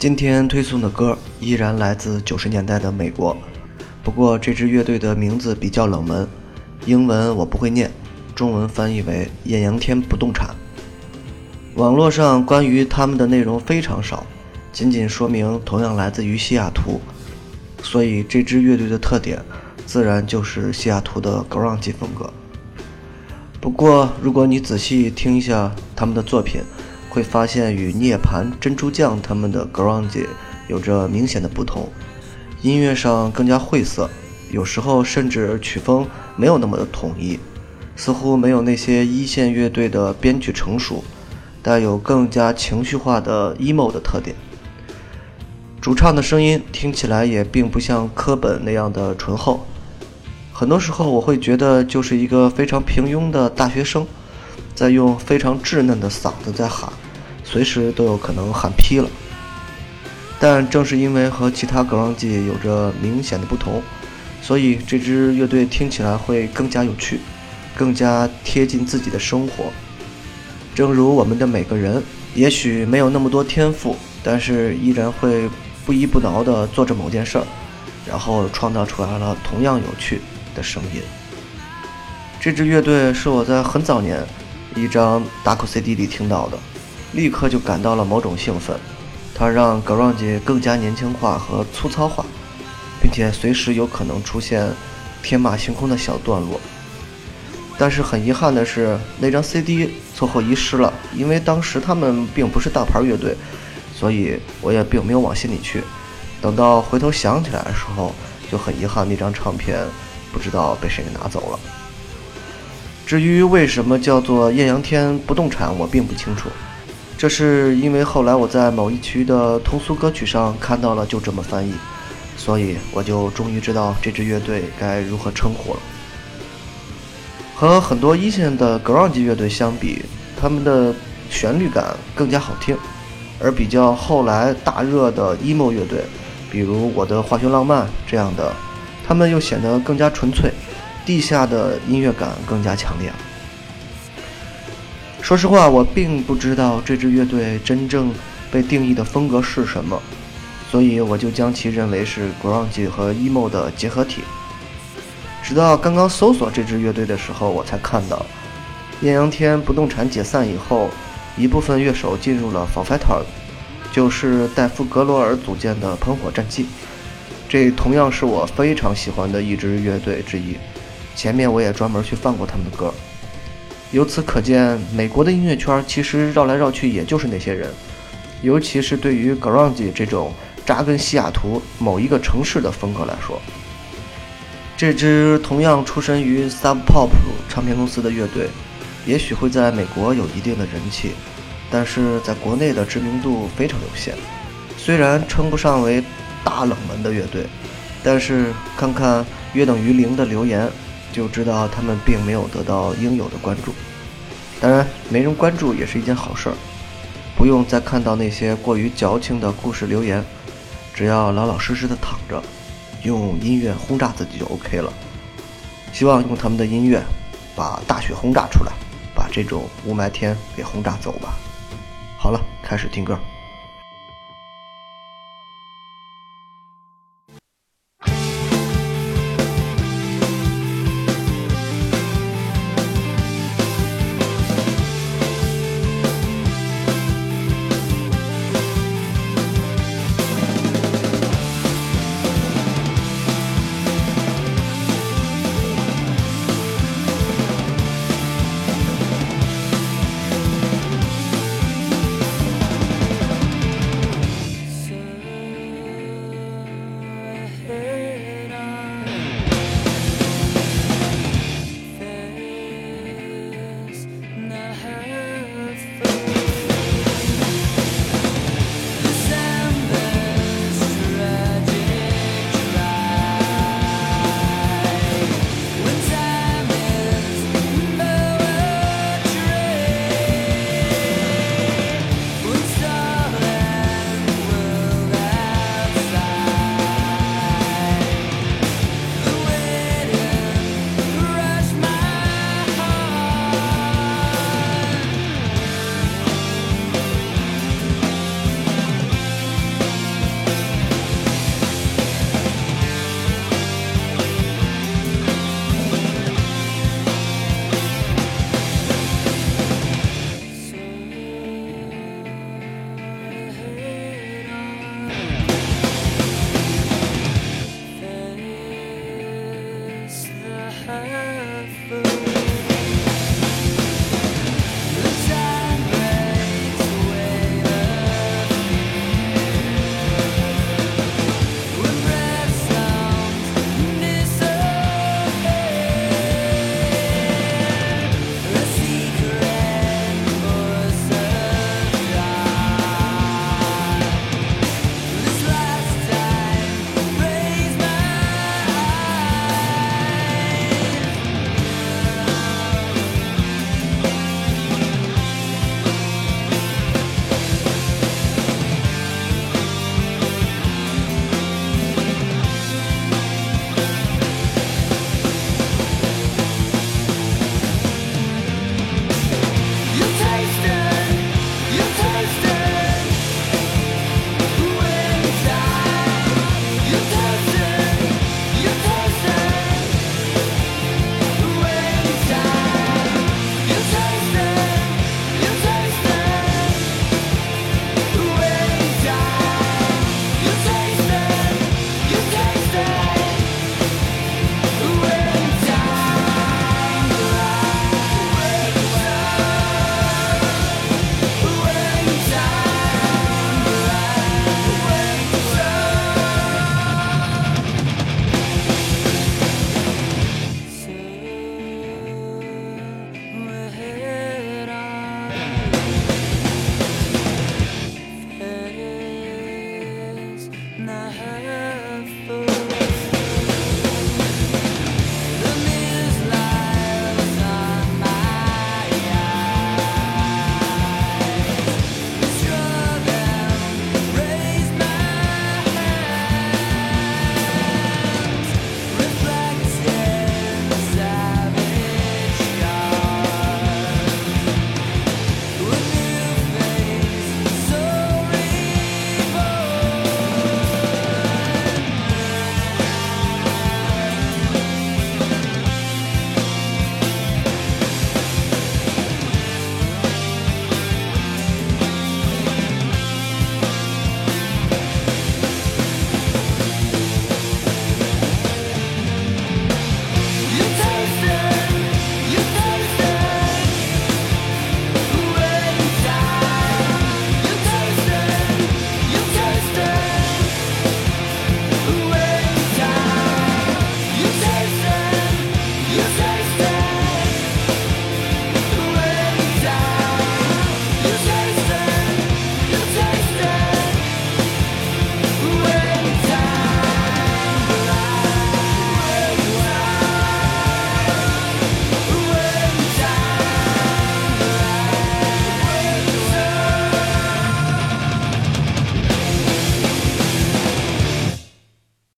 今天推送的歌依然来自九十年代的美国，不过这支乐队的名字比较冷门，英文我不会念，中文翻译为艳阳天不动产。网络上关于他们的内容非常少，仅仅说明同样来自于西雅图，所以这支乐队的特点自然就是西雅图的 grunge 风格。不过如果你仔细听一下他们的作品，会发现与涅槃、珍珠酱他们的 grunge 有着明显的不同，音乐上更加晦涩，有时候甚至曲风没有那么的统一，似乎没有那些一线乐队的编曲成熟，带有更加情绪化的 emo 的特点。主唱的声音听起来也并不像科本那样的醇厚，很多时候我会觉得就是一个非常平庸的大学生。在用非常稚嫩的嗓子在喊，随时都有可能喊劈了。但正是因为和其他 grunge 有着明显的不同，所以这支乐队听起来会更加有趣，更加贴近自己的生活。正如我们的每个人，也许没有那么多天赋，但是依然会不依不挠地做着某件事儿，然后创造出来了同样有趣的声音。这支乐队是我在很早年。一张打口 CD 里听到的，立刻就感到了某种兴奋。它让 grunge 更加年轻化和粗糙化，并且随时有可能出现天马行空的小段落。但是很遗憾的是，那张 CD 错后遗失了。因为当时他们并不是大牌乐队，所以我也并没有往心里去。等到回头想起来的时候，就很遗憾那张唱片不知道被谁给拿走了。至于为什么叫做艳阳天不动产，我并不清楚。这是因为后来我在某一区的通俗歌曲上看到了，就这么翻译，所以我就终于知道这支乐队该如何称呼了。和很多一线的 grunge 乐队相比，他们的旋律感更加好听，而比较后来大热的 emo 乐队，比如我的化学浪漫这样的，他们又显得更加纯粹。地下的音乐感更加强烈。说实话，我并不知道这支乐队真正被定义的风格是什么，所以我就将其认为是 grunge 和 emo 的结合体。直到刚刚搜索这支乐队的时候，我才看到，艳阳天不动产解散以后，一部分乐手进入了 f o r f i g t e r 就是戴夫格罗尔组建的喷火战记。这同样是我非常喜欢的一支乐队之一。前面我也专门去放过他们的歌，由此可见，美国的音乐圈其实绕来绕去也就是那些人，尤其是对于 grunge 这种扎根西雅图某一个城市的风格来说，这支同样出身于 Sub Pop 唱片公司的乐队，也许会在美国有一定的人气，但是在国内的知名度非常有限。虽然称不上为大冷门的乐队，但是看看约等于零的留言。就知道他们并没有得到应有的关注，当然，没人关注也是一件好事儿，不用再看到那些过于矫情的故事留言，只要老老实实的躺着，用音乐轰炸自己就 OK 了。希望用他们的音乐，把大雪轰炸出来，把这种雾霾天给轰炸走吧。好了，开始听歌。have.